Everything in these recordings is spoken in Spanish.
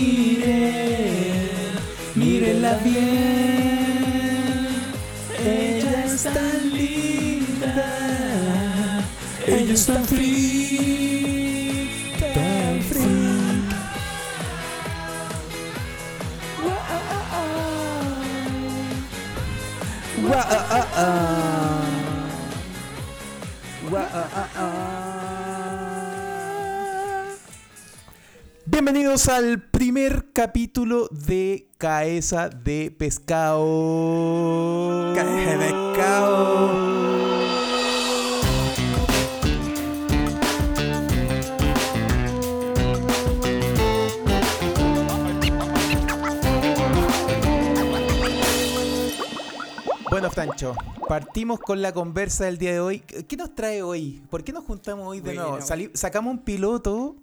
miren, mírenla bien. Ella es tan linda, ella es tan free, tan free. Ah, ah, ah. Bienvenidos al primer capítulo de Caesa de Pescado. Caesa de Pescado. Bueno, Francho, partimos con la conversa del día de hoy. ¿Qué nos trae hoy? ¿Por qué nos juntamos hoy de Bueno. nuevo? Sacamos un piloto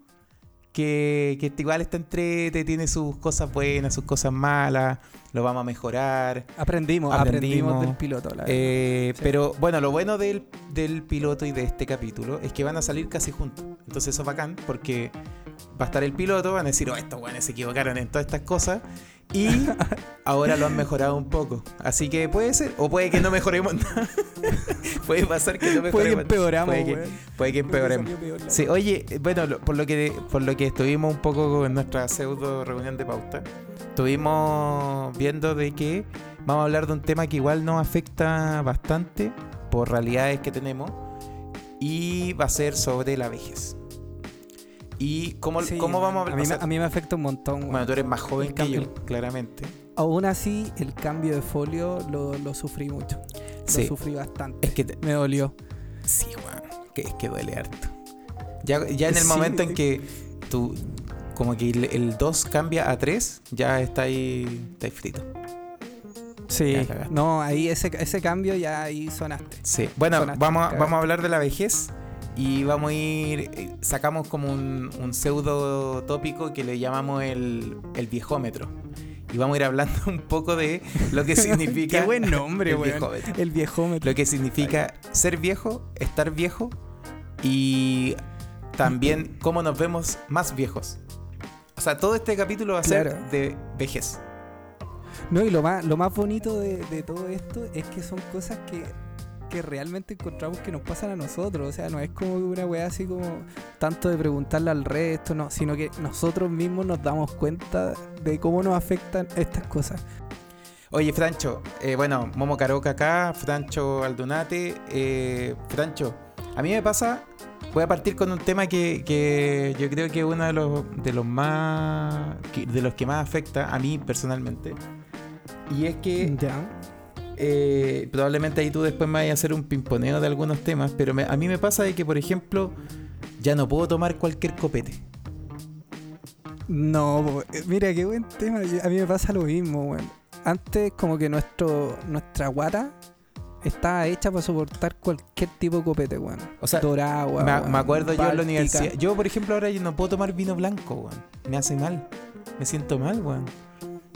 que, que igual está entre, tiene sus cosas buenas, sus cosas malas, lo vamos a mejorar. Aprendimos, Aprendimos. aprendimos, del piloto. La verdad. Eh, Sí. Pero bueno, lo bueno del, del piloto y de este capítulo es que van a salir casi juntos. Entonces eso es bacán porque va a estar el piloto, van a decir, oh, estos weones se equivocaron en todas estas cosas. Y ahora lo han mejorado un poco. Así que puede ser, o puede que no mejoremos nada. puede pasar que no mejoremos. Puede que empeoramos, Puede que, puede que empeoremos. Sí, oye, bueno, lo- por lo que por lo que estuvimos un poco en nuestra pseudo reunión de pauta, estuvimos viendo de que vamos a hablar de un tema que igual nos afecta bastante por realidades que tenemos y va a ser sobre la vejez. ¿Y cómo, Sí, cómo vamos a hablar? mí, O sea, a mí me afecta un montón. bueno, tú eres más joven que yo, claramente. Aún así, el cambio de folio lo, lo sufrí mucho. Sí. Lo sufrí bastante. Es que te- Me dolió. Sí, weón. Que es que duele harto. Ya, ya en el Sí. momento en que tú, como que el- el 2 cambia a 3, ya está ahí, está ahí frito. Sí. No, ahí ese, ese cambio ya ahí sonaste. Sí. Bueno, Sonaste, vamos cagaste. vamos a hablar de la vejez y vamos a ir, eh, sacamos como un, un pseudo tópico que le llamamos el, el viejómetro. Y vamos a ir hablando un poco de lo que significa... Qué buen nombre, el viejómetro. El viejómetro. Lo que significa ser viejo, estar viejo y también cómo nos vemos más viejos. O sea, todo este capítulo va a ser de vejez. No, y lo más, lo más bonito de, de todo esto es que son cosas que, que realmente encontramos que nos pasan a nosotros. O sea, no es como una weá así como tanto de preguntarle al resto, no, sino que nosotros mismos nos damos cuenta de cómo nos afectan estas cosas. Oye, Francho, eh, bueno, Momo Caroca acá, Francho Aldunate. eh, Francho, a mí me pasa, voy a partir con un tema que, que yo creo que es uno de los, de los más, de los que más afecta a mí personalmente. Y es que Ya. Eh, probablemente ahí tú después me vayas a hacer un pimponeo de algunos temas, pero me- a mí me pasa de que, por ejemplo, ya no puedo tomar cualquier copete. No, eh, mira, qué buen tema. A mí me pasa lo mismo, weón. Antes como que nuestro, nuestra guata estaba hecha para soportar cualquier tipo de copete, weón. O sea, me, weón, me acuerdo yo en la universidad. Yo, por ejemplo, ahora yo no puedo tomar vino blanco, weón. Me hace mal. Me siento mal, weón.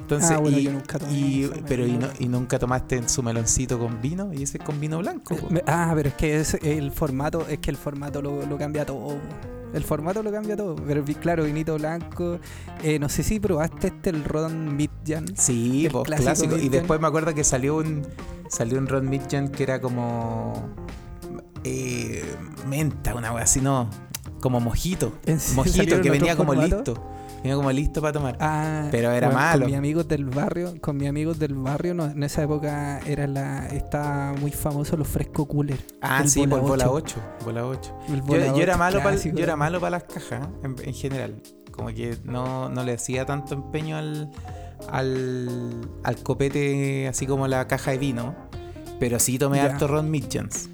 Entonces, Ah, bueno, y, yo nunca tomé y- pero y, acuerdo. no- y nunca tomaste en su meloncito con vino y ese es con vino blanco. Eh, Ah, pero es que es el formato, es que el formato lo, lo cambia todo. El formato lo cambia todo. Pero claro, vinito blanco. Eh, no sé si probaste este el Ron Midjan. Sí, pues, clásico clásico. Y después me acuerdo que salió un salió un Ron Midjan que era como eh, menta, una wea así, no, como mojito. ¿En serio Mojito que venía como formato? listo. Venía como listo para tomar. Ah, Pero era bueno, malo. Con mis amigos del barrio, con mis amigos del barrio, no, en esa época era la, estaba muy famoso los fresco cooler. Ah, sí, por bola bola ocho. 8. Bola 8. El Yo, era malo para yo era malo para las cajas en, en general. Como que no, no le hacía tanto empeño al, al, al copete así como la caja de vino. Pero sí tomé Ya. harto Ron Midjans.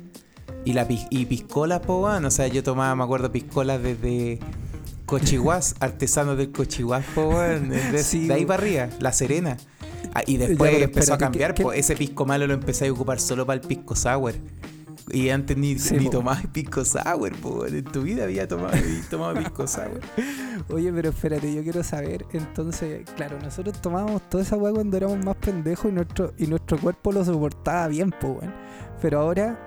Y la y piscolas, po. O sea, yo tomaba, me acuerdo, piscolas desde Cochihuás, artesanos del Cochihuás, po, weón. De, Sí, de ahí para arriba, La Serena. Ah, y después empezó a cambiar, ¿qué- po. qué- ese pisco malo lo empecé a ocupar solo para el pisco sour. Y antes ni, Sí, ni tomabas pisco sour, po. En tu vida había tomado, tomado pisco sour. Oye, pero espérate, yo quiero saber, entonces, claro, nosotros tomábamos toda esa weá cuando éramos más pendejos y nuestro, y nuestro cuerpo lo soportaba bien, po, weón. Pero ahora,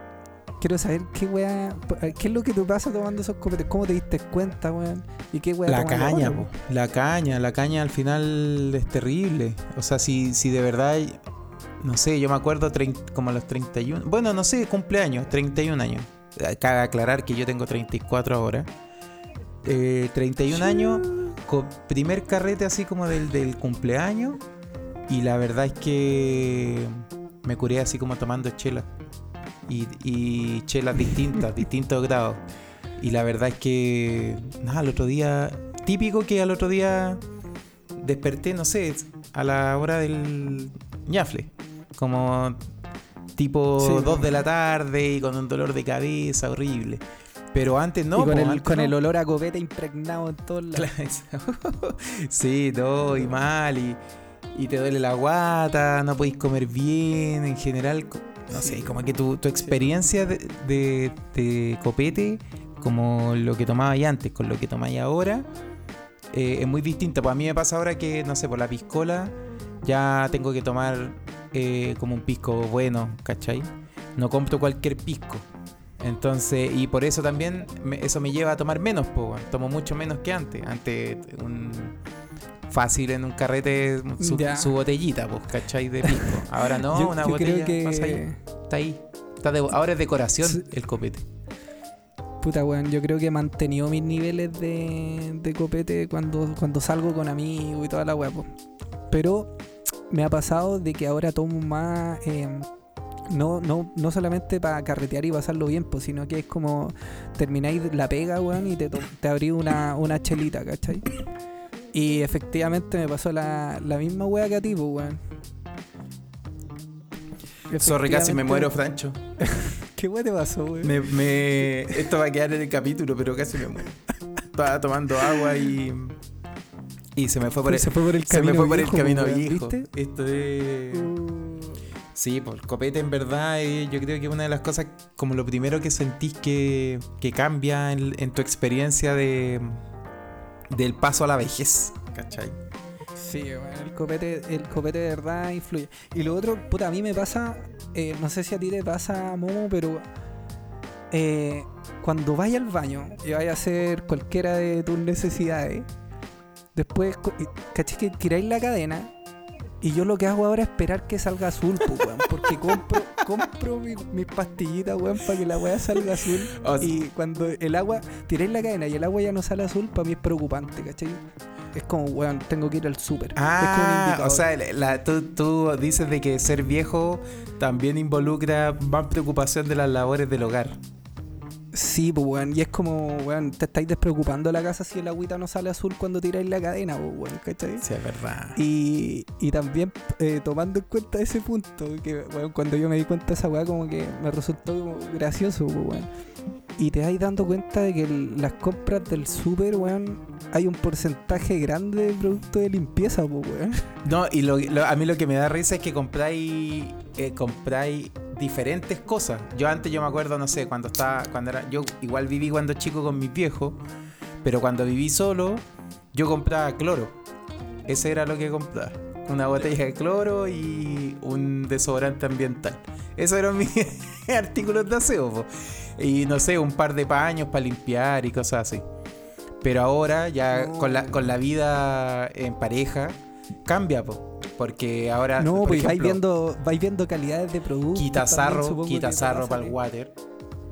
quiero saber qué weá, qué es lo que te pasa tomando esos copetes, cómo te diste cuenta, weón, y qué weá La caña, po. La caña, la caña al final es terrible. O sea, si, si de verdad, no sé, yo me acuerdo como a los 31. Bueno, no sé, cumpleaños, 31 años. Eh, Cabe aclarar que yo tengo 34 ahora. Eh, 31 años, primer carrete así como del, del cumpleaños. Y la verdad es que me curé así como tomando chelas. Y, y chelas distintas, distintos grados. Y la verdad es que, nada, al otro día, típico que al otro día desperté, no sé, a la hora del ñafle. Como tipo Sí, 2 po. de la tarde y con un dolor de cabeza horrible. Pero antes no, y con, po, el, con no. el olor a copete impregnado en todos lados. Sí, todo y mal y, y te duele la guata, no podéis comer bien, en general, no Sí. sé, como que tu, tu experiencia de, de- de copete, como lo que tomabas antes con lo que tomáis ahora, eh, es muy distinta. Pues a mí me pasa ahora que, no sé, por la piscola ya tengo que tomar eh, como un pisco bueno, ¿cachai? No compro cualquier pisco. Entonces, y por eso también me- eso me lleva a tomar menos, po, tomo mucho menos que antes. Antes un fácil en un carrete su, botellita, pues, ¿cachai? De pisco. Ahora no, Yo- una yo botella creo que pasa ahí, está ahí. Está de- ahora es decoración Sí. el copete. Puta, weón, yo creo que he mantenido mis niveles de, de copete cuando, cuando salgo con amigos y toda la weá. Pero me ha pasado de que ahora tomo más. eh, no, no, no solamente para carretear y pasarlo bien, pues, sino que es como termináis la pega, weón, y te, te abrís una, una chelita, ¿cachai? Y efectivamente me pasó la, la misma weá que a ti, pues, weón. Sorry, casi me muero, Francho. ¿Qué weá te pasó, weón? Me, me- Esto va a quedar en el capítulo, pero casi me muero. Estaba tomando agua y. Y se me fue por el, se fue por el se camino me fue por el camino viejo. ¿viste? Esto es. Uh, Sí, pues el copete en verdad eh, yo creo que una de las cosas como lo primero que sentís que, que cambia en, en tu experiencia de del paso a la vejez, ¿cachai? Sí, bueno, el copete, el copete de verdad influye. Y lo otro, puta, a mí me pasa, eh, no sé si a ti te pasa, Momo, pero eh, cuando vayas al baño y vayas a hacer cualquiera de tus necesidades, después, caché que tiráis la cadena y yo lo que hago ahora es esperar que salga azul, po, weón, porque compro, compro mi- mis pastillitas, weón, para que la weá salga azul. O sea- Y cuando el agua, tiráis la cadena y el agua ya no sale azul, para mí es preocupante, ¿cachai? Es como, weón, tengo que ir al súper. es como un Ah, o sea, la- tú, tú dices de que ser viejo también involucra más preocupación de las labores del hogar. Sí, pues, weón. Y es como, weón, te estáis despreocupando la casa si el agüita no sale azul cuando tiráis la cadena, pues, weón, ¿cachai? Sí, es verdad. Y, y también eh, tomando en cuenta ese punto, que weón, cuando yo me di cuenta de esa weá, como que me resultó como gracioso, pues, weón. Y te vais dando cuenta de que el- las compras del súper, weón, hay un porcentaje grande de productos de limpieza, pues, weón. No, y lo- lo- a mí lo que me da risa es que compráis eh, compráis diferentes cosas. Yo antes yo me acuerdo, no sé, cuando estaba cuando era yo igual viví cuando chico con mis viejos, pero cuando viví solo yo compraba cloro. Ese era lo que compraba. Una botella de cloro y un desodorante ambiental. Esos eran mis artículos de aseo. po. Y no sé, un par de paños para limpiar y cosas así. Pero ahora ya No. con, la, con la vida en pareja cambia, po. porque ahora No, por pues vais viendo, vais viendo calidades de productos. quita también, sarro, supongo quita que te sarro pasa, para el water,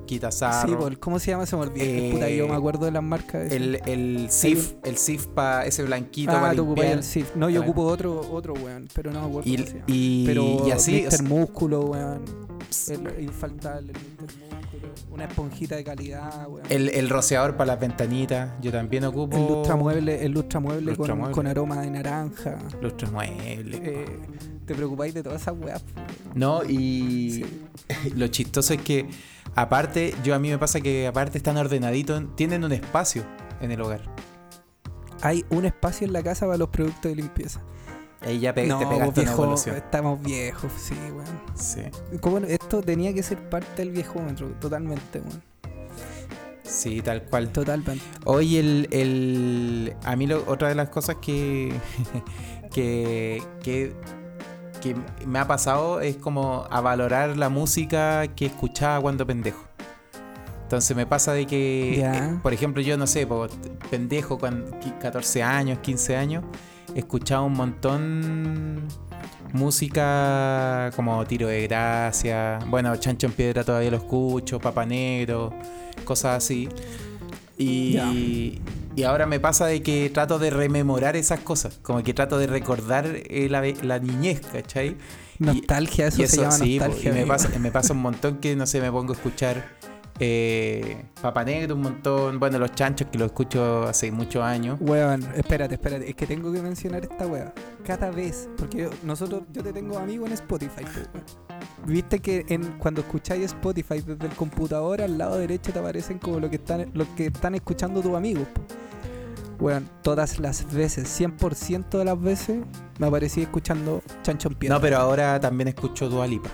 quita sarro. Sí, ¿cómo se llama? Se me olvidó. Eh, Puta, yo me acuerdo de las marcas. el, el SIF, el SIF para ese blanquito ah, tú el SIF. No, yo ocupo otro, otro weón, pero no me acuerdo Y, cómo se llama. y, pero y así, Mr. Músculo, weón. El infaltable, el. Una esponjita de calidad, weón. el, el rociador para las ventanitas, yo también ocupo. El lustramueble, el lustramueble, con, Lustramueble. con aroma de naranja. Lustramueble. Eh, te preocupáis de todas esas weas. No, y Sí. lo chistoso es que, aparte, yo a mí me pasa que aparte están ordenaditos, tienen un espacio en el hogar. Hay un espacio en la casa para los productos de limpieza. Ahí ya pe- no, te pegaste una viejo, evolución. estamos viejos, sí, weón. Sí. Esto tenía que ser parte del viejómetro, totalmente, weón. sí, tal cual. Totalmente. Hoy el, el a mí lo- otra de las cosas que, que, que, que me ha pasado es como a valorar la música que escuchaba cuando pendejo. Entonces me pasa de que, eh, por ejemplo, yo no sé, po, pendejo, con 14 años, 15 años, escuchaba un montón música como Tiro de Gracia, bueno, Chancho en Piedra todavía lo escucho, Papa Negro, cosas así. Y, y ahora me pasa de que trato de rememorar esas cosas, como que trato de recordar eh, la, la niñez, ¿cachai? Nostalgia, eso, y se llama sí, po, nostalgia. y me amigo. pasa, me pasa un montón que, no sé, me pongo a escuchar eh, Papa Negro un montón. Bueno, Los Chanchos, que lo escucho hace muchos años. Weón, espérate, espérate. Es que tengo que mencionar esta wea. Cada vez, porque yo- nosotros, yo te tengo amigo en Spotify. Viste que en, cuando escucháis Spotify desde el computador, al lado derecho te aparecen como lo que están, lo que están escuchando tus amigos. Weón, todas las veces, 100% de las veces, me aparecí escuchando Chancho en Piedra. No, pero ahora también escucho Dualipa.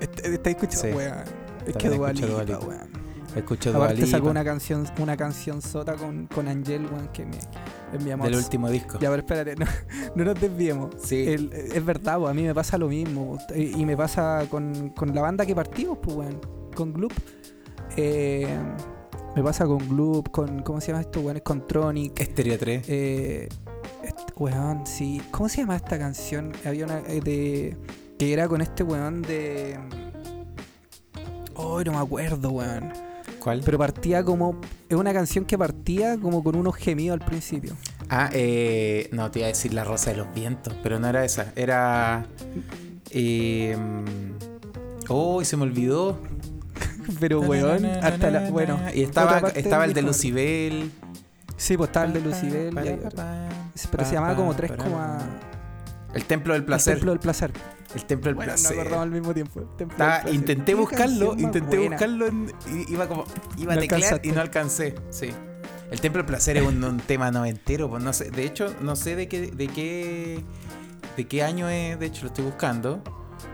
Est- ¿Estáis escuchando? Sí. Weón. Es que Dua Dua Lipa, Lipa. weón. Escucho Aparte Dualipa sacó una canción, una canción sota con, con Angel, weón, que me, es mi amor. del último disco. Ya, pero espérate, no, no nos desviemos. Sí. El- es verdad, pues, a mí me pasa lo mismo. Y, y me pasa con, con la banda que partimos, pues, weón. Con Gloop. Eh, me pasa con Gloop, con. ¿Cómo se llama esto, weón? Con Tronic. Estéreo 3. Eh, este- weón, sí. ¿Cómo se llama esta canción? Había una eh, de. Que era con este weón de. Oh, no me acuerdo, weón. ¿Cuál? Pero partía como. Es una canción que partía como con unos gemidos al principio. Ah, eh, no, te iba a decir La Rosa de los Vientos, pero no era esa. Era. Eh, oh, se me olvidó. Pero, weón, hasta la. Bueno. Y estaba, estaba el de. Lucibel. Sí, pues estaba el de Lucibel. Pero se llamaba como 3, El Templo del El Placer. Templo del Placer. El Templo del Bueno, no Placer. acordamos al mismo tiempo. el intenté buscarlo, intenté buena. buscarlo, en- y iba como, iba No a teclear y alcanzaste. no alcancé, sí. El Templo del Placer es un, un tema noventero, pues no sé, de hecho, no sé de qué, de qué, de qué año es, de hecho lo estoy buscando.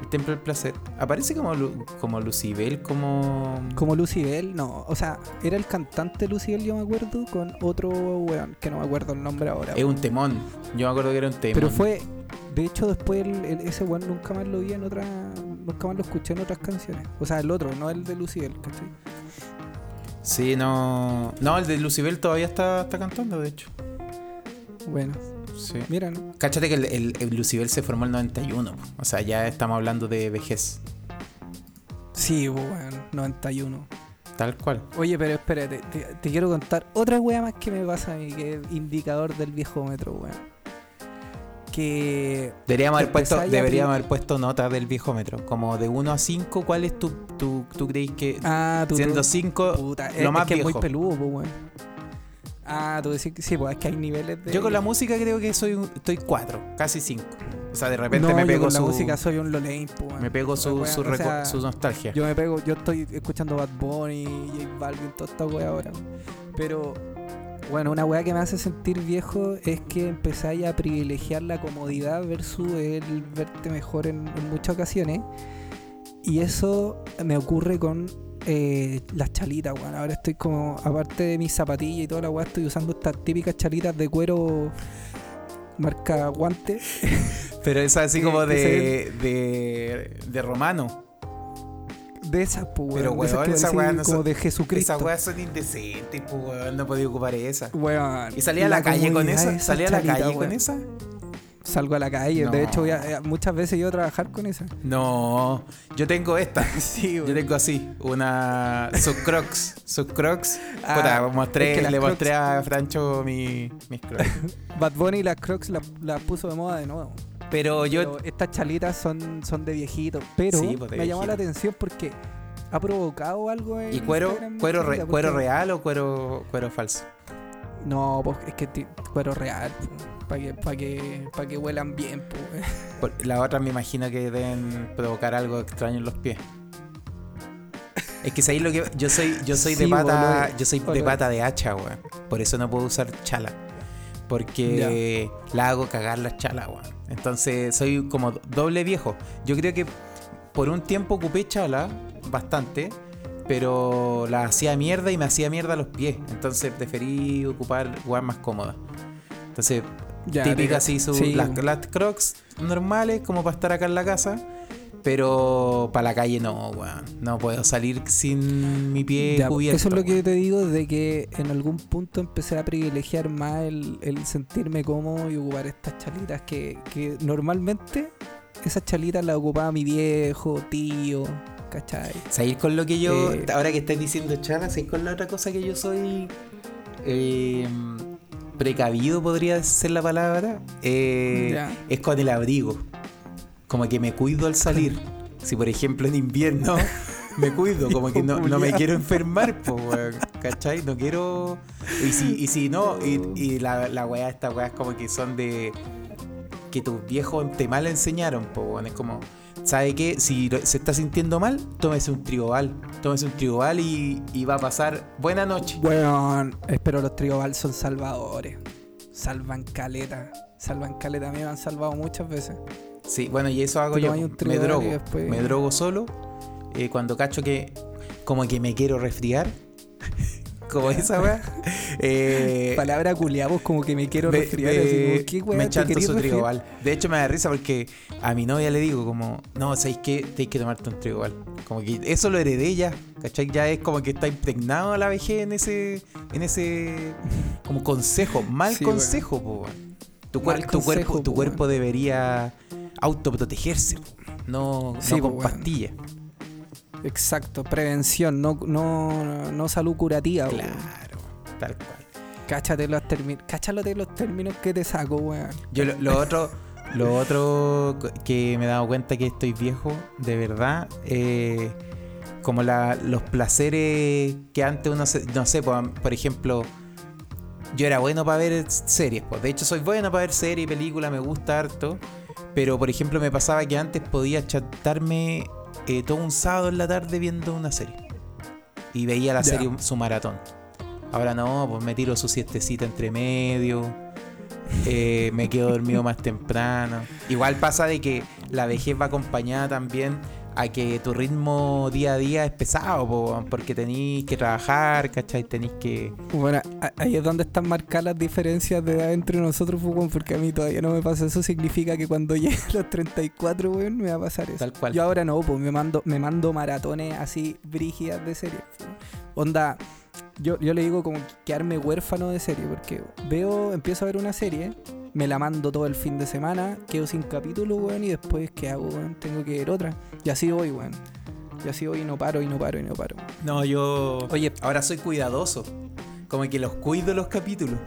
El Templo del Placer. Aparece como, Lu- como Lucibel, como... Como Lucibel, no. O sea, era el cantante Lucibel, yo me acuerdo, con otro weón, que no me acuerdo el nombre ahora. Es un temón. Yo me acuerdo que era un temón. Pero fue. De hecho, después el- el- ese weón nunca más lo vi en otra. Nunca más lo escuché en otras canciones. O sea, el otro, no el de Lucibel, ¿cachai? Sí, no... No, el de Lucibel todavía está, está cantando, de hecho. Bueno, Sí. mira, ¿no? Cáchate que el, el- el Lucibel se formó en el 91. po. O sea, ya estamos hablando de vejez. Sí, weón, 91. Tal cual. Oye, pero espérate, te, te quiero contar otra wea más que me pasa a mí, que es indicador del viejómetro, weón. Que. Deberíamos haber, puesto, deberíamos haber puesto notas del viejómetro. Como de 1 a 5, ¿cuál es tu, tu, tú crees que... Ah, tú. siendo tú- 5, puta, es, lo es más que es muy viejo. peludo, pues, weón. Ah, tú decís que sí, pues es que hay niveles de. Yo con la música creo que soy un- estoy 4, casi 5. O sea, de repente no, me yo pego con su... la música soy un Lolain, pues, weón. Me pego su, Weón, su, o recu- sea, su nostalgia. Yo me pego, yo estoy escuchando Bad Bunny, J Balvin, toda esta wea ahora. Pero, bueno, una wea que me hace sentir viejo es que empezáis a privilegiar la comodidad versus el verte mejor en, en muchas ocasiones. Y eso me ocurre con eh, las chalitas, weón. Ahora estoy como, aparte de mis zapatillas y toda la wea, estoy usando estas típicas chalitas de cuero marca guante. Pero es así como de, de, de romano. De esas, pues, Pero, weón. de esas que esa no como son- de Jesucristo. Esas weas son indecentes, pues, weón. No podía ocupar esa. Weón, ¿Y salía a la, calle con esa? ¿Salía a la calle con esa? Salgo a la calle. No. De hecho, voy a- eh, muchas veces yo a trabajar con esa. No, yo tengo esta. Sí, Yo tengo así, una sus crocs, sus crocs. Ah, Puta, mostré, es que las le Crocs- mostré a Francho mi, mis crocs. Bad Bunny las Crocs las las puso de moda de nuevo. Pero yo, Pero estas chalitas son, son de viejitos. Pero Sí, pues, de me llamó la viejito. atención porque ha provocado algo en ¿y cuero, Instagram, cuero, re- cuero real o cuero, cuero falso? No, pues es que cuero real. Para que, pa que, pa que huelan bien, pues. La otra me imagino que deben provocar algo extraño en los pies. Es que sabéis lo que yo soy, yo soy de pata, boludo. yo soy de pata de hacha, weón. Por eso no puedo usar chala. Porque la hago cagar las chalas, weón. Entonces soy como doble viejo. Yo creo que por un tiempo ocupé chala bastante, pero la hacía mierda y me hacía mierda los pies. Entonces preferí ocupar weón más cómodas. Entonces, Ya, típica así, sí, las, las crocs normales como para estar acá en la casa. Pero para la calle no, weón. No puedo salir sin mi pie Ya, cubierto. eso es lo que weón. te digo, de que en algún punto empecé a privilegiar más el, el sentirme cómodo y ocupar estas chalitas que, que normalmente esas chalitas las ocupaba mi viejo, tío, ¿cachai? Seguir con lo que yo. Eh, ahora que estás diciendo chala, seguir con la otra cosa que yo soy. eh, precavido podría ser la palabra. eh, es con el abrigo. Como que me cuido al salir. Si por ejemplo en invierno me cuido, como que no, no me quiero enfermar, po, weón, ¿cachai? No quiero. Y si, y si no, y, y la, la weá, estas weas como que son de. que tus viejos te mal enseñaron, po, weón. Es como. ¿Sabe qué? Si se está sintiendo mal, tómese un tribal. Tómese un tribal y, y va a pasar buena noche. Bueno, espero los tribal son salvadores. Salvan caleta. Salvan caleta. A mí me han salvado muchas veces. Sí, bueno, y eso hago yo. Me drogo. después- Me drogo solo. eh, cuando cacho que como que me quiero resfriar. Como esa weá. Eh, Palabra culiabos como que me quiero me- resfriar. me- así como, ¿qué weá me te chanto querís su resfriar? trigobal. De hecho me da risa porque a mi novia le digo como, no, ¿sabéis qué? Tenéis que tomarte un trigobal. Como que eso lo heredé ya, ¿cachai? Ya es como que está impregnado a la vejez en ese, en ese como consejo, mal Sí, consejo, po, weón. Tu, cuer- Mal tu cuerpo, tu po, cuerpo debería autoprotegerse, po, no, Sí, no po, con weón. pastillas. Exacto, prevención, no, no, no salud curativa. weón. Claro, tal cual. Cáchate los términos, cáchate los términos que te saco, weón. Yo lo, lo otro, lo otro que me he dado cuenta que estoy viejo, de verdad, eh, como la, los placeres que antes uno, se- no sé, por, por ejemplo, yo era bueno para ver series, pues de hecho soy bueno para ver series, películas, me gusta harto, pero por ejemplo me pasaba que antes podía chatarme eh, todo un sábado en la tarde viendo una serie y veía la serie su maratón. Ahora no, pues me tiro su siestecita entre medio. eh, me quedo dormido más temprano. Igual pasa de que la vejez va acompañada también a que tu ritmo día a día es pesado, po, porque tenéis que trabajar, ¿cachai? Tenéis que... Bueno, ahí es donde están marcadas las diferencias de edad entre nosotros, weón, porque a mí todavía no me pasa eso. Significa que cuando llegue a los 34, weón, me va a pasar eso. Tal cual. Yo ahora no, pues me mando, me mando maratones así brígidas de series. pues. Onda, yo, yo le digo como quedarme huérfano de serie, porque veo, empiezo a ver una serie, me la mando todo el fin de semana, quedo sin capítulo, weón, y después, ¿qué hago, weón? Tengo que ver otra. Y así voy, weón. Y así voy y no paro, y no paro, y no paro. No, yo... Oye, Ahora soy cuidadoso. Como que los cuido los capítulos.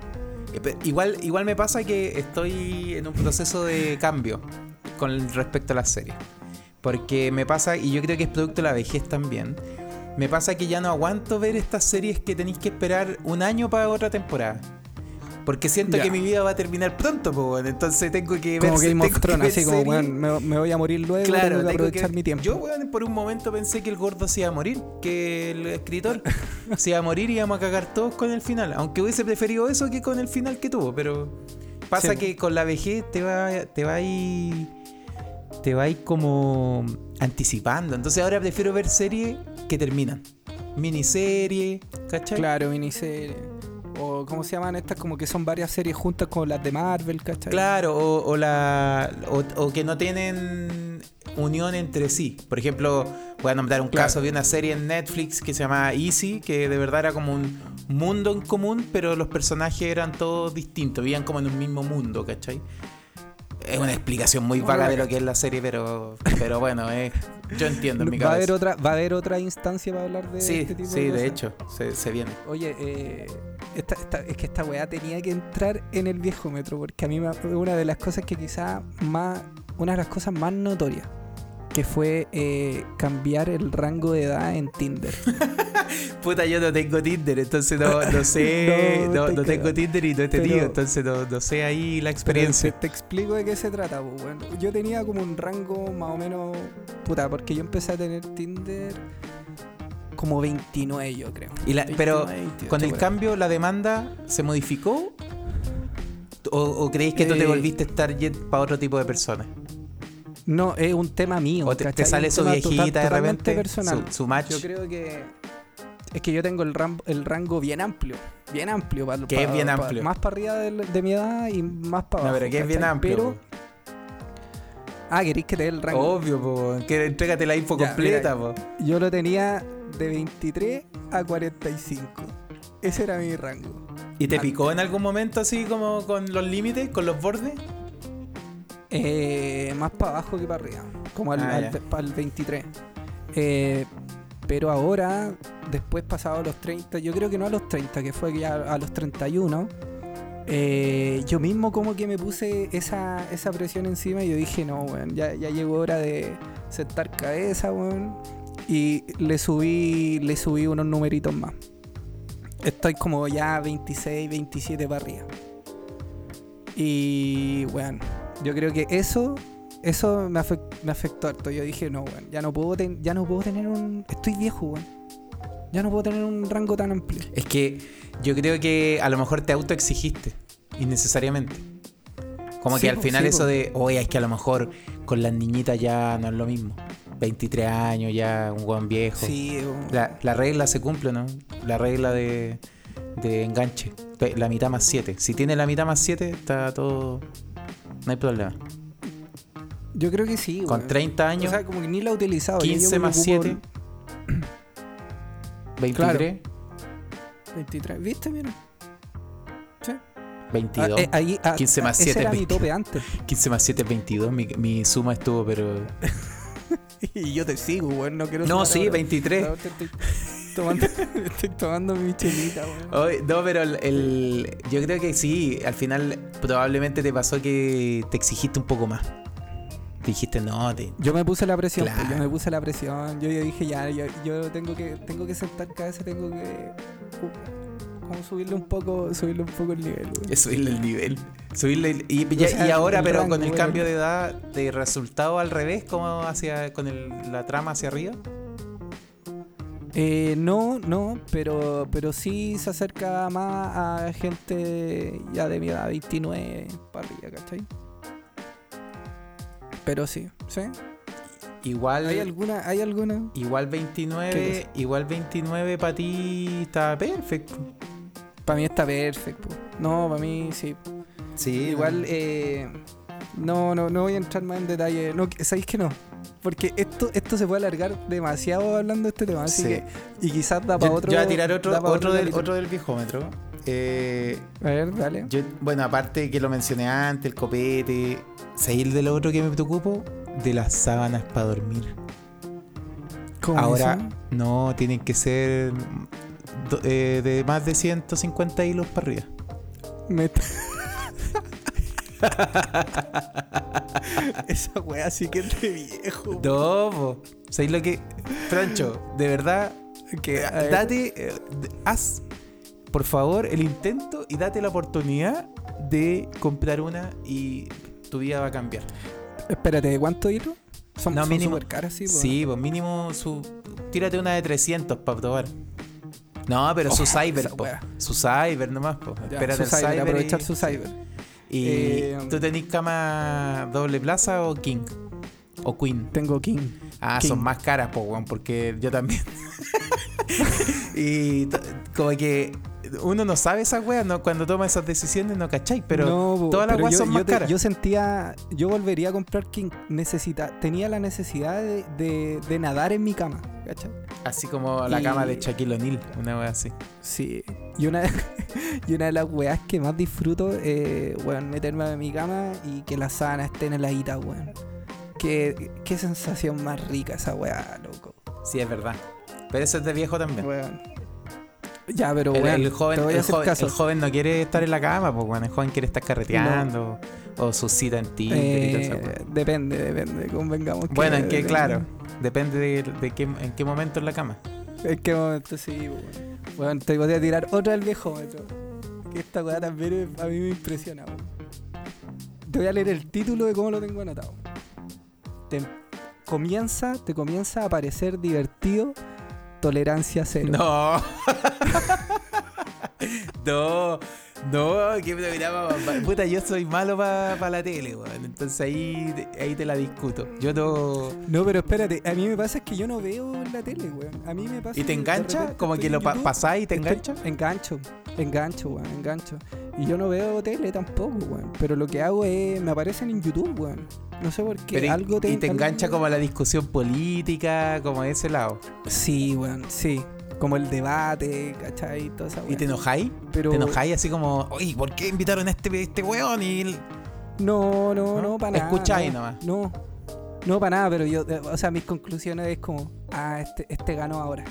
Eh, Igual, igual me pasa que estoy en un proceso de cambio con respecto a las series. Porque me pasa, y yo creo que es producto de la vejez también, me pasa que ya no aguanto ver estas series que tenéis que esperar un año para otra temporada. Porque siento Ya. que mi vida va a terminar pronto, weón. entonces tengo que ver como Game of que Thrones, así como, weón, me, me voy a morir luego, Claro, tengo que tengo aprovechar que- mi tiempo. Yo, weón, por un momento pensé que el gordo se iba a morir, que el escritor se iba a morir y íbamos a cagar todos con el final. Aunque hubiese preferido eso que con el final que tuvo, pero pasa Sí. que con la vejez te va, te va a ir. Te va a ir como anticipando. Entonces ahora prefiero ver series que terminan. Miniserie, ¿cachai? Claro, miniserie. O, ¿cómo se llaman estas? Como que son varias series juntas con las de Marvel, ¿cachai? Claro, o, o la, o, o que no tienen unión entre sí. Por ejemplo, voy a nombrar un Claro. caso de una serie en Netflix que se llama Easy, que de verdad era como un mundo en común, pero los personajes eran todos distintos, vivían como en un mismo mundo, ¿cachai? Es una explicación muy vaga de lo que es la serie, pero, pero bueno, es- yo entiendo en mi va, a haber otra, va a haber otra instancia para hablar de Sí, este tipo sí, de de hecho, se, se viene. Oye, eh, esta, esta- es que esta weá tenía que entrar en el viejo metro, porque a mí me, una de las cosas que quizá más, una de las cosas más notorias, que fue eh, cambiar el rango de edad en Tinder. Puta, yo no tengo Tinder, entonces no, no sé, No, no, te no tengo. Tinder y no he Pero- tenido, entonces no, sé ahí la Pero experiencia. Te, te explico de qué se trata, pues, bueno. Yo tenía como un rango más o menos. Puta, porque yo empecé a tener Tinder como 29, yo creo. Y la- pero 29, 28, con el cambio, ¿la demanda se modificó? ¿O, o creéis que tú te Eh, volviste target para otro tipo de personas? No, es un tema mío. ¿O te, sale su viejita de repente? personal. Su, su match. Yo creo que. Es que yo tengo el, ram- el rango bien amplio. Bien amplio. pa- ¿Qué es bien amplio? más para arriba de, mi edad y más para No, abajo. pero que es bien amplio. Pero Ah, queréis que te dé el rango. Obvio, po, que entrégate la info Ya, completa, po. Yo lo tenía de 23 a 45. Ese era mi rango. ¿Y te Ah. picó en algún momento así como con los límites, con los bordes? Eh, más para abajo que para arriba. Como al, Ah, al- ya. para el 23. Eh, pero ahora, después pasado a los 30, yo creo que no a los 30, que fue ya a los 31. eh, yo mismo como que me puse esa, esa presión encima y yo dije, no, weón, ya, ya llegó hora de sentar cabeza, weón. Y le subí, le subí unos numeritos más. Estoy como ya 26, 27 para arriba. Y bueno, yo creo que eso eso me, afec- me afectó harto. Yo dije, no, weón, ya no puedo ten- ya no puedo tener un estoy viejo, weón. Ya no puedo tener un rango tan amplio. Es que yo creo que a lo mejor te autoexigiste, innecesariamente. Como Sí, que al final sí, eso de, oye, es que a lo mejor con las niñitas ya no es lo mismo. 23 años, ya un buen viejo. Sí, weón. La, la regla se cumple, ¿no? La regla de, de enganche. La mitad más 7. Si tiene la mitad más 7, está todo. No hay problema. yo creo que sí, Con weón. 30 O años, sea, como que ni la he utilizado. ya 15 yo más ocupo 7. 23, 23. ¿Viste? Mira. Sí. 22. Ah, eh, ahí, ah, 15 más ese 7, era mi 22. tope antes. 15 más 7 es 22. Mi, mi suma estuvo, pero. y yo te sigo, weón. No quiero No, sí, ahora. 23. Te Estoy tomando, estoy tomando mi chelita, no, pero el, el- yo creo que sí, al final probablemente te pasó que te exigiste un poco más. Dijiste, no, te, Yo me puse la presión, pues, Claro. yo me puse la presión. Yo, yo dije, ya, yo, yo tengo que tengo que sentar cabeza, tengo que como subirle un poco, subirle un poco el nivel. subirle el nivel. Subirle el- y, y- O sea, y ahora, pero rango, con el cambio de edad, de resultado al revés, como hacia con el- la trama hacia arriba. Eh, no, no, pero pero sí se acerca más a gente ya de mi edad, 29 para arriba, ¿cachai? Pero sí, ¿sí? Igual, ¿Hay alguna? ¿Hay alguna? igual ¿Qué 29, igual 29 para ti está perfecto. Para mí está perfecto. No, para mí sí. Sí, Igual, eh, no, no, no voy a entrar más en detalle. No, ¿Sabéis que no? Porque esto, esto se puede alargar demasiado hablando de este tema. Así Sí. que, y quizás da para otro. yo voy a tirar otro, otro, del, otro del viejómetro. Eh, A ver, dale. Yo, bueno, aparte que lo mencioné antes, el copete. ¿Sabéis de lo otro que me preocupo? De las sábanas para dormir. ¿Cómo Ahora, eso? no, tienen que ser eh, de más de 150 hilos para arriba. Me- Esa wea sí que es de viejo. No, po. ¿Sabéis lo que...? Francho, de verdad, Que, date, eh, haz, por favor, el intento y date la oportunidad de comprar una y tu vida va a cambiar. Espérate, ¿cuánto hilo? Son, No, son mínimo- caras, sí. Sí, pues mínimo su. Tírate una de 300 para probar. No, pero su Oh, cyber, esa po. Su cyber nomás, po. Ya, Espérate su cyber, cyber. aprovechar y, su cyber. Y Eh, ¿Tú tenés cama doble plaza o king? O queen. Tengo King. Ah, King. son más caras, po, porque yo también. y como que uno no sabe esas weas, ¿no? cuando toma esas decisiones no cachai, pero No, todas las weas yo- son yo más caras. Yo sentía, yo volvería a comprar King. Necesita, tenía la necesidad de, de- de nadar en mi cama, ¿cachai? Así como la y- cama de Shaquille O'Neal, una wea así. Sí. Y una, y una de las weas que más disfruto es, weón, meterme en mi cama y que la sábana esté en heladita, weón. Qué, qué sensación más rica esa wea, loco. Sí, es verdad. Pero eso es de viejo también. Weón. Ya, pero El, weón, el joven, te voy a el, joven, el joven no quiere estar en la cama, pues bueno, el joven quiere estar carreteando o su cita en Tinder y toda esa Eh, depende, depende, convengamos que Bueno, en depende. claro, depende de, de qué, en qué momento en la cama. En qué momento sí, weón. Bueno, te voy a tirar otra del viejómetro. Que esta weá también a mí me impresiona. Te voy a leer el título de cómo lo tengo anotado. Te comienza, te comienza a parecer divertido tolerancia cero. No. no. No, qué programa. Puta, yo soy malo para la tele, weón. Entonces ahí, ahí te la discuto. Yo no. No, pero espérate, a mí me pasa es que yo no veo la tele, weón. A mí me pasa ¿Y te que engancha? repente Como que lo pa- y te engancha. Engancho, engancho, weón, engancho. Y yo no veo tele tampoco, weón. Pero lo que hago es. Me aparecen en YouTube, weón. No sé por qué. Pero algo te, y te algo- engancha como a la discusión política, como de ese lado. Sí, weón, sí. Como el debate, ¿cachai? Toda esa ¿Y te enojáis? Pero. ¿Te enojáis así como, oye, ¿por qué invitaron a este, este weón? Y el- No, no, ¿No? no, para nada. Escucháis no, nomás. No, no para nada, pero yo, o sea, mis conclusiones es como, ah, este, este ganó ahora.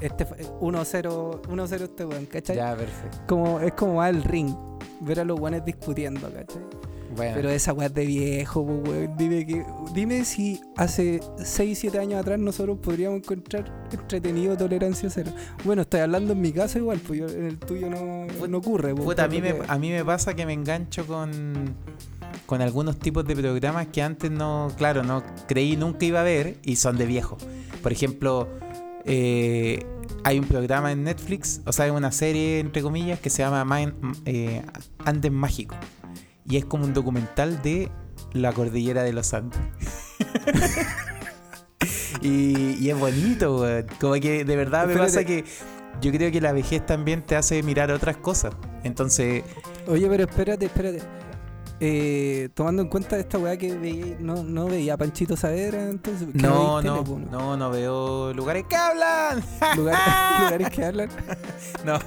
Este fue 1-0, 1-0 este weón, ¿cachai? Ya, perfecto. Como, es como va el ring, ver a los weones discutiendo, ¿cachai? Bueno, Pero esa weá es de viejo, po, weón. Dime, que, dime si hace 6, 7 años atrás nosotros podríamos encontrar entretenido tolerancia cero. Bueno, estoy hablando en mi caso igual, pues yo- en el tuyo no, Put- no ocurre. po, puta, a mí, me, a mí me pasa que me engancho con, con algunos tipos de programas que antes no, claro, no creí nunca iba a ver y son de viejo. Por ejemplo, eh, hay un programa en Netflix, o sea, hay una serie, entre comillas, que se llama Mind- eh, Andes Mágico. Y es como un documental de la cordillera de los Andes. y, y es bonito, weón. Como que de verdad me Espérate. pasa que yo creo que la vejez también te hace mirar otras cosas. Entonces, Oye, pero espérate, espérate. Eh, tomando en cuenta esta weá que veía, no, no veía a Panchito Saavedra, entonces. no, veis no, tele, no, no veo lugares que hablan. Lugares, lugares que hablan. No,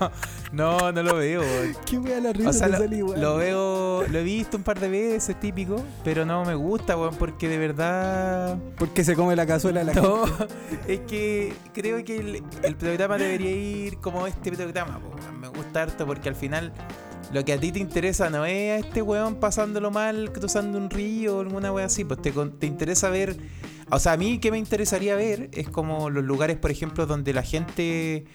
no, no lo veo. ¿Qué weá la risa O sea, te lo, sale igual? lo veo, lo he visto un par de veces, típico, pero no me gusta, weón, porque de verdad. Porque se come la cazuela de la No, gente. es que creo que el, el programa debería ir como este programa, po, weón. me gusta harto porque al final lo que a ti te interesa no es a este weón pasándolo mal, cruzando un río o alguna wea así, pues te, te interesa ver, o sea, a mí que me interesaría ver es como los lugares, por ejemplo, donde la gente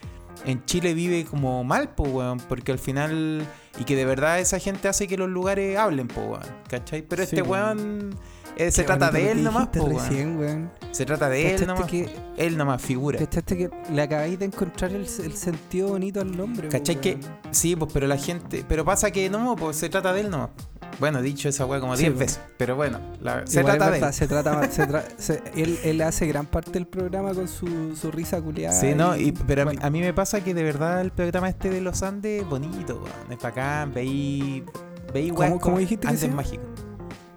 en Chile vive como mal, pues weón, porque al final, y que de verdad esa gente hace que los lugares hablen, pues weón, ¿cachai? Pero Sí, este po. weón... eh, se trata de él nomás, po, recién, weón. Se trata de él ¿Cachaste nomás. que, Él nomás figura. cachaste que le acabáis de encontrar el, el sentido bonito al nombre? ¿Cachai que? Sí, pues, pero la gente. Pero pasa que no, pues se trata de él nomás. Bueno, dicho esa weá como Sí, 10 pues. veces. Pero bueno, la- se Igual es trata de verdad, Se trata, se tra- se- él, él hace gran parte del programa con su, su risa culiada. Sí, no, y, pero a, mí, bueno. a mí me pasa que de verdad el programa este de los Andes es bonito, weón. Es bacán, veí. Veí ¿Cómo- weas cómo dijiste que Andes se mágico.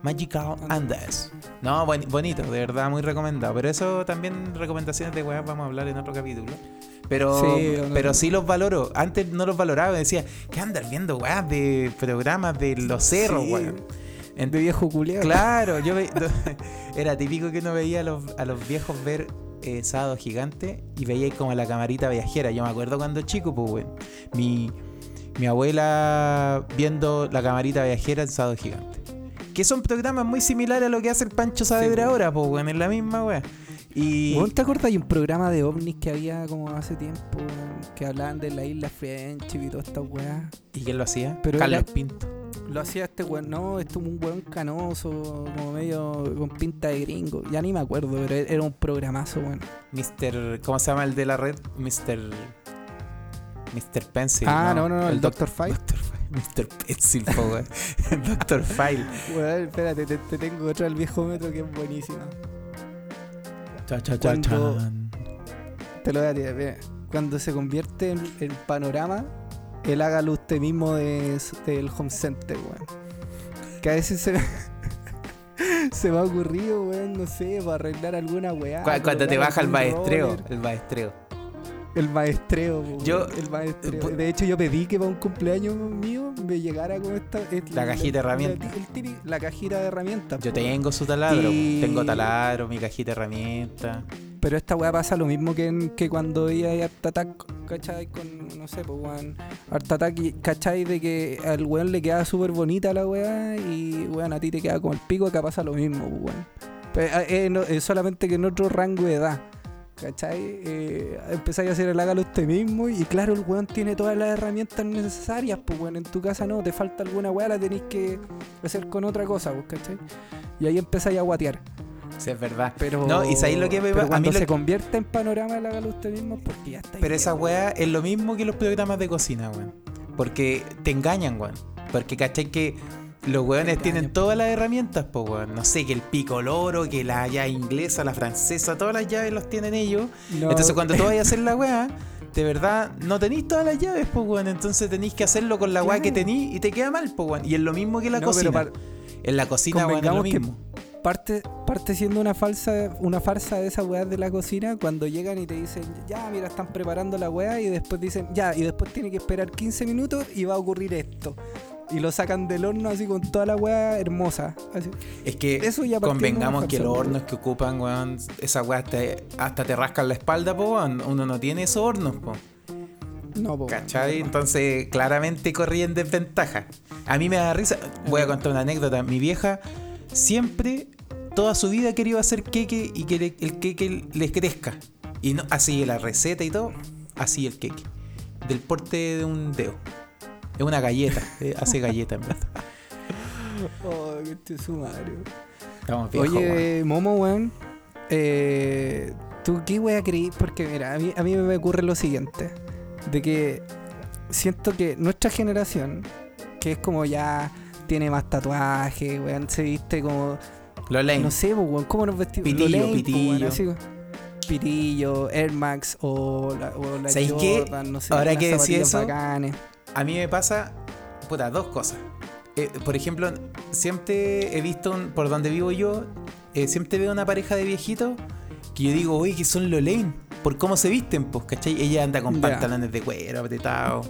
Magical Andes. No, buen- bonito, de verdad, muy recomendado. Pero eso también, recomendaciones de weas, vamos a hablar en otro capítulo. Pero Sí, no, pero sí los valoro. Antes no los valoraba, decía, ¿qué andas viendo weas de programas de los cerros, Sí, weón? En- De viejo culiado. Claro, yo ve- era típico que uno veía a los, a los viejos ver eh, Sábado Gigante y veía ahí como la camarita viajera. Yo me acuerdo cuando chico, pues, weón. Mi, mi abuela viendo la camarita viajera en Sábado Gigante. Que son programas muy similares a lo que hace el Pancho Saavedra ahora, pues, weón, en la misma weá. Y. ¿Vos te acuerdas? Hay un programa de ovnis que había como hace tiempo que hablaban de la isla Friendship y todas estas weas. ¿Y quién lo hacía? Pero Carlos era- Pinto. Lo hacía este weón, no, esto un weón canoso, como medio con pinta de gringo. Ya ni me acuerdo, pero era un programazo, weón. Mr. ¿Cómo se llama el de la red? Mr. Mr. Pencil. Ah, no, no, no, el doc- Dr. File. Dr. File. Mr. Pencil, po, weón. Dr. File. Weón, espérate, te, te tengo otra del viejo metro que es buenísima. Cha, cha, cha, chan. Te lo voy a tirar, mira. Cuando se convierte en, en panorama, él hágalo usted mismo de, del home center, weón. Que a veces se, se me ha ocurrido, weón, no sé, para arreglar alguna weá. Cu- Cuando te baja el maestreo. El maestreo. El maestreo, po, Yo- el maestreo. De hecho, yo pedí que para un cumpleaños mío me llegara con esta. es La cajita de herramientas. La, cajita de herramientas. Yo po, tengo su taladro. Y-. Tengo taladro, mi cajita de herramientas. Pero esta weá pasa lo mismo que, en- que cuando iba a Art Attack, ¿cachai? Con, no sé, pues weón. Art Attack, ¿cachai? De que al weón le queda súper bonita la weá y weón a ti te queda como el pico, acá pasa lo mismo, weón. Pero, eh, eh, no- eh, solamente que en otro rango de edad. ¿Cachai? Eh, empezáis a hacer el hágalo usted mismo y claro, el weón tiene todas las herramientas necesarias, pues weón, en tu casa no, te falta alguna weá, la tenéis que hacer con otra cosa, pues, ¿cachai? Y ahí empezáis a guatear. Sí, es verdad. Pero, No, y sabéis lo que me pero va- a cuando mí lo se que- convierte en panorama el hágalo usted mismo porque ya está. Pero esa weá es lo mismo que los programas de cocina, weón. Porque te engañan, weón. Porque cachai que los weones tienen po. todas las herramientas, po, weón. No sé, que el pico loro, que la llave inglesa, la francesa, todas las llaves los tienen ellos. Entonces cuando tú vayas a hacer la weá, de verdad no tenéis todas las llaves, pues, weón. Entonces tenéis que hacerlo con la weá que tenéis y te queda mal, pues, weón. Y es lo mismo que la No, cocina. pero En la cocina, weón, es lo mismo. parte, parte siendo una falsa, una farsa de esa weá de la cocina cuando llegan y te dicen, ya, mira, están preparando la weá y después dicen, ya, y después tiene que esperar 15 minutos y va a ocurrir esto. Y lo sacan del horno así con toda la weá hermosa. así. Es que Eso ya partiendo convengamos que los hornos que ocupan, weón, esa weá te- hasta te rascan la espalda, po, weón. Uno no tiene esos hornos, po. No, po, ¿Cachai? no, Entonces, claramente corrí en desventaja. A mí me da risa. Voy a contar una anécdota. Mi vieja siempre, toda su vida, querido hacer queque y que le- el queque le crezca. Y no, así la receta y todo, así el queque. Del porte de un dedo. Es una galleta. eh, hace galleta, en verdad. Oh, qué sumario. Estamos viejos. Oye, Momo, weón. Eh, ¿Tú qué wea creí? Porque mira, a mí, a mí me ocurre lo siguiente. De que siento que nuestra generación, que es como ya tiene más tatuajes, weón, se viste como... Los lame. No sé, pues, weón, ¿cómo nos vestimos? Pitillo, Lo lame, pues, pitillo. weón, así, pitillo, Air Max o la, o la ¿Sabéis qué? Jordan, no sé, Ahora que decís eso, bacanes. A mí me pasa, puta, dos cosas. Eh, por ejemplo, siempre he visto, un- por donde vivo yo, eh, siempre veo una pareja de viejitos que yo digo, oye, que son lo por cómo se visten, pues, ¿cachai? Ella anda con pantalones de cuero apretados,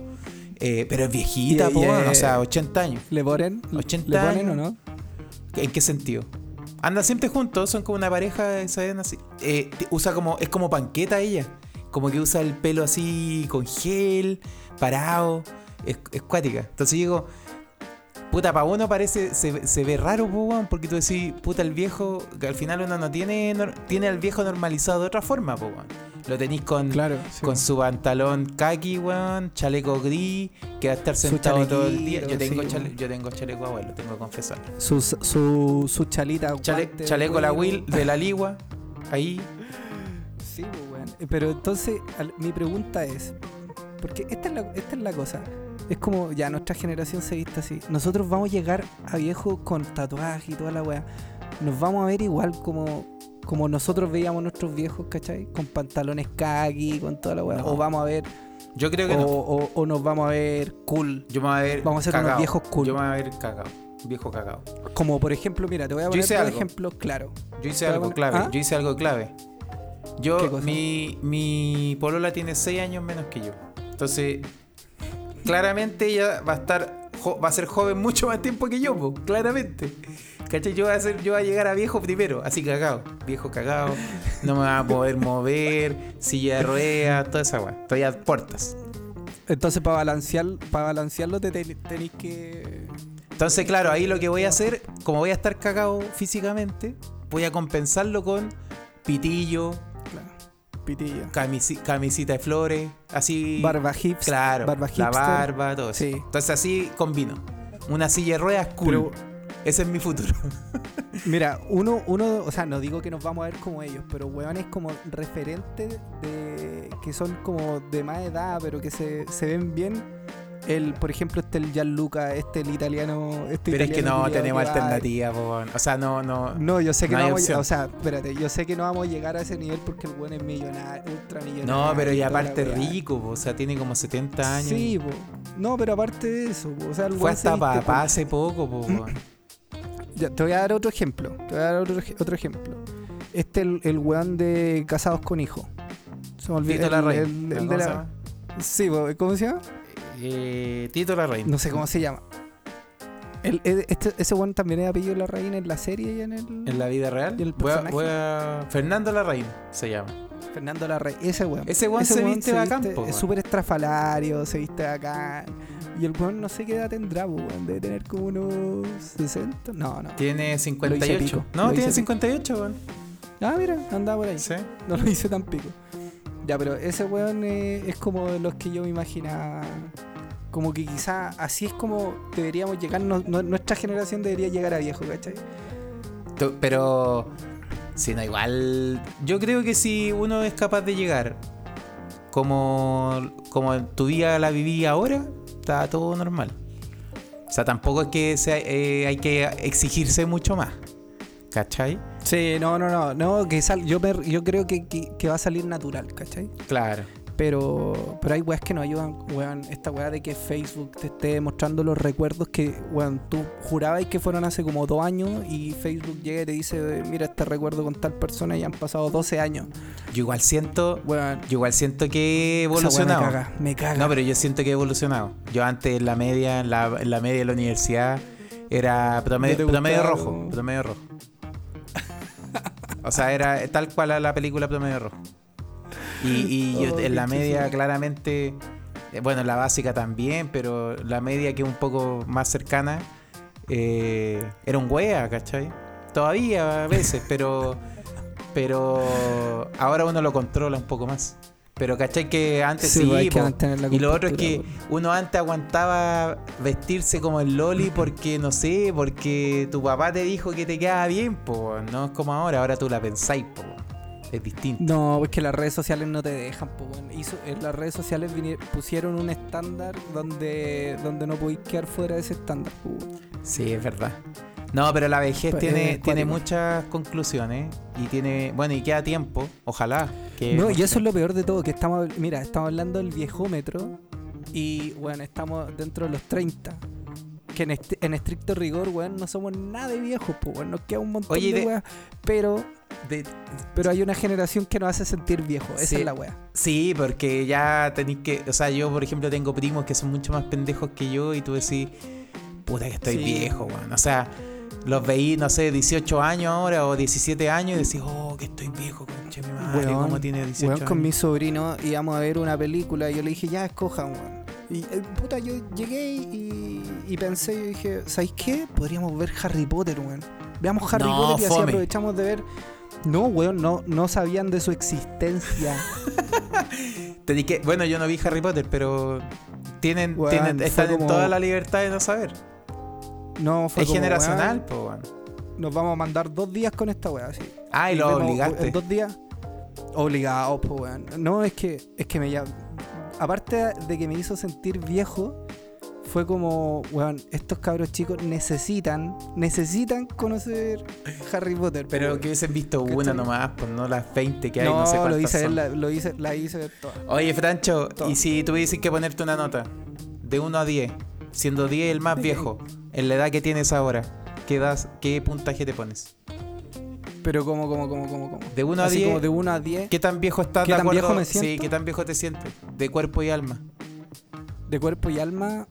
eh, pero es viejita, Y- po, y, weón, eh, o sea, 80 años. ¿Le ponen? 80 ¿Le ponen o no? ¿En qué sentido? Andan siempre juntos, son como una pareja, ¿saben? Así. Eh, usa como, es como panqueta ella. Como que usa el pelo así con gel, parado. Es, es cuática. Entonces digo, puta, para uno parece, se, se ve raro, po, porque tú decís, puta, el viejo, que al final uno no tiene, nor- tiene al viejo normalizado de otra forma, po, weón. Lo tenéis con, Claro. sí. con su pantalón kaki, weón, chaleco gris, que va a estar sentado todo el día. Yo tengo, sí, chale- weón. yo tengo chaleco abuelo, tengo que confesar. Su, su, su chalita. Chale- guante de chaleco la. Will de la Ligua. Ahí. Sí, weón. Eh, Pero entonces, mi pregunta es: porque esta es, la, esta es la cosa. Es como, ya nuestra generación se viste así. Nosotros vamos a llegar a viejos con tatuaje y toda la weá. Nos vamos a ver igual como, como nosotros veíamos nuestros viejos, ¿cachai? Con pantalones khaki, con toda la weá. No. O vamos a ver, Yo creo o, que no. o- o nos vamos a ver cool. Yo me voy a ver. Vamos a ser unos viejos cool. Yo me voy a ver cagado. Viejo cagado. Como por ejemplo, mira, te voy a poner algo. ejemplos claros. Yo hice algo clave. ¿ah? Yo hice algo clave. ¿Qué Yo, mi, mi polola tiene 6 años menos que yo. Entonces, claramente ella va a estar, va a ser joven mucho más tiempo que yo, po, claramente. ¿Cachai? Yo voy a ser, yo voy a llegar a viejo primero, así cagado. Viejo cagado, no me va a poder mover, silla de ruedas, toda esa weá. Estoy a puertas. Entonces, para balancear, para balancearlo, te ten- tenéis que. Entonces, claro, ahí lo que voy a hacer, como voy a estar cagado físicamente, voy a compensarlo con pitillo, Camisi- camisita de flores, así. Barba hips. Claro, barba la barba, todo eso. Sí. Entonces así combino. Una silla de ruedas cool. Pero, Ese es mi futuro. mira, uno, uno, o sea, no digo que nos vamos a ver como ellos, pero weones como referentes de. que son como de más edad, pero que se, se ven bien. El, por ejemplo, este el Gianluca, este el italiano. Este Pero es que italiano no tenemos que alternativa, po. O sea, no, no. No, yo sé que No vamos a. O sea, espérate, yo sé que no vamos a llegar a ese nivel porque el weón es millonario, ultra millonario. No, pero y aparte rico, po, o sea, tiene como 70 años. Sí, po. No, pero aparte de eso, po, o sea, el Fue hasta papá hace poco, po. Ya, te voy a dar otro ejemplo. Te voy a dar otro, ej- otro ejemplo. Este el, el weón de Casados con Hijo. Se me olvidó. El- el- el ¿Cómo de la-? Sí, ¿cómo se llama? Eh, Tito Larraín. No sé cómo se llama. El- el- este, ese weón también es apellido Larraín en la serie y en el. En la vida real. ¿Y el voy, a, personaje? voy a- Fernando Larraín se llama. Fernando Larraín. Ese weón. Ese weón se viste bacán, po, Es weón. súper estrafalario, se viste acá. Y el weón no sé qué edad tendrá, po, weón. Debe tener como unos 60. No, no. Tiene Lo 58. hice pico, No, tiene hice 58, weón. Ah, mira, andaba por ahí. Sí. No lo hice tan pico. Ya, pero ese weón eh, es como los que yo me imaginaba. Como que quizá así es como deberíamos llegar. nuestra generación debería llegar a viejo, ¿cachai? Pero, si no, igual. Yo creo que si uno es capaz de llegar como, como tu vida la viví ahora, está todo normal. O sea, tampoco es que sea, eh, hay que exigirse mucho más. ¿Cachai? Sí, no, no, no. no que sal, yo, me- yo creo que, que- que va a salir natural, ¿cachai? Claro. Pero, pero hay weas que nos ayudan, weón. Esta wea de que Facebook te esté mostrando los recuerdos que, weón, tú jurabas que fueron hace como dos años y Facebook llega y te dice, mira este recuerdo con tal persona y han pasado 12 años. Yo igual siento, Weón, yo igual siento que he evolucionado. me caga, me caga. No, pero yo siento que he evolucionado. Yo antes en la media, en la, en la media de la universidad, era promedio, ¿No promedio rojo. Promedio rojo. O sea, era tal cual a la película promedio rojo. Y, y Oh, en la media claramente, eh, bueno, la básica también, pero la media que es un poco más cercana, eh, era un wea, ¿cachai? Todavía a veces, pero, pero ahora uno lo controla un poco más. Pero ¿cachai? Que antes sí, pues, hay que Y lo otro es que uno antes aguantaba vestirse como el Loli porque, no sé, porque tu papá te dijo que te quedaba bien, po. No es como ahora, ahora tú la pensáis, po. Es distinto. No, es que las redes sociales no te dejan, po. Hizo- en las redes sociales pusieron un estándar donde, donde no podéis quedar fuera de ese estándar, po. Sí, es verdad. No, pero la vejez tiene, tiene muchas conclusiones y tiene, bueno, y queda tiempo, ojalá. Que No, y eso es lo peor de todo, que estamos, mira, estamos hablando del viejómetro y, bueno, estamos dentro de los 30. Que en, est- en estricto rigor, weón, no somos nada de viejos, pues, weón, nos queda un montón Oye, de de- weas, pero, De- pero hay una generación que nos hace sentir viejos, esa Sí. es la wea. sí, porque ya tenéis que, o sea, yo por ejemplo tengo primos que son mucho más pendejos que yo y tú decís, puta que estoy Sí. viejo, weón. O sea, los veí, no sé, 18 años ahora o 17 años y decís, oh, que estoy viejo, conche mi madre, ¿cómo tiene 18 Weón, con años? mi sobrino íbamos a ver una película y yo le dije, ya, escojan, weón. Y eh, puta, yo llegué y, y pensé, yo dije, ¿sabéis qué? Podríamos ver Harry Potter, weón. Veamos Harry No, Potter y así aprovechamos de ver. No, weón, no, no sabían de su existencia. Tenéis que, bueno, yo no vi Harry Potter, pero tienen, Weón, tienen están en toda la libertad de no saber. No, fue es como, generacional, po, weón. nos vamos a mandar dos días con esta weá, así. Ah, y lo vemos, obligaste. En dos días. Obligado, pues, weón. No, es que, es que me ya. Aparte de que me hizo sentir viejo, fue como, weón, estos cabros chicos necesitan, necesitan conocer Harry Potter. po, Pero weón. que hubiesen visto una nomás, pues no las 20 que hay, no, no, sé lo cuántas hice, son. la, lo hice, la hice toda. Oye, Francho, Todo. y si tuvieses que ponerte una nota de 1 a 10, siendo 10 el más viejo, en la edad que tienes ahora, ¿qué, das, qué puntaje te pones? Pero como, como, como, como, como. De 1 a Así 10, como de 1 a 10, ¿qué tan viejo estás ¿Qué de tan acuerdo? viejo me Sí, siento? ¿qué tan viejo te sientes? De cuerpo y alma. de cuerpo y alma,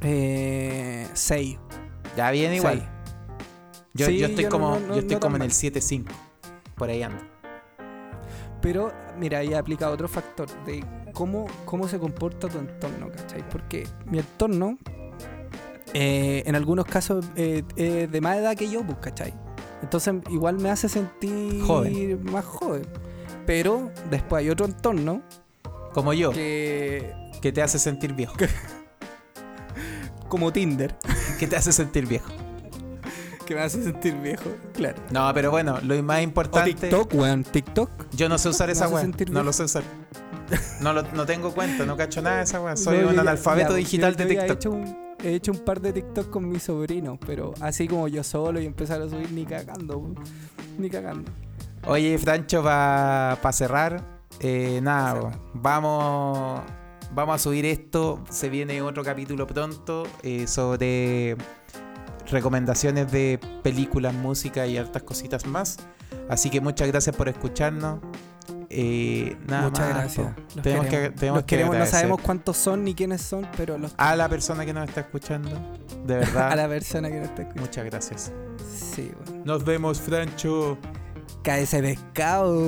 eh, 6. Ya bien igual. Yo, Sí, yo estoy yo como, no- no- yo estoy no como en el mal. 7-5. Por ahí ando. Pero, mira, ahí aplica otro factor de cómo, cómo se comporta tu entorno, ¿cachai? Porque mi entorno, eh, en algunos casos, eh, de más edad que yo, pues, ¿cachai? Entonces, igual me hace sentir Joven. más joven. Pero después hay otro entorno Como yo, que. que te hace sentir viejo. como Tinder, que te hace sentir viejo. que me hace sentir viejo, claro. No, pero bueno, lo más O importante. TikTok, weón, TikTok. Yo no sé usar esa sentir No lo sé usar. No, lo- no tengo cuenta, no cacho nada de esa weá. Soy No, un analfabeto ya, digital de ya He TikTok. hecho, un, he hecho un par de TikTok con mis sobrinos, pero así como yo solo y empezar a subir ni cagando, ni cagando. Oye, Francho, para cerrar, eh, nada, Pa' cerrar. vamos, vamos a subir esto. Se viene otro capítulo pronto eh, sobre recomendaciones de películas, música y hartas cositas más. Así que muchas gracias por escucharnos. Eh, nada Muchas más, gracias. Los Tenemos queremos. que, tenemos Los que queremos, no sabemos cuántos son ni quiénes son, pero los a la persona que nos está escuchando. De verdad, a la persona que nos está escuchando. muchas gracias. Sí, weón. Nos vemos, Francho. Cae ese pescado.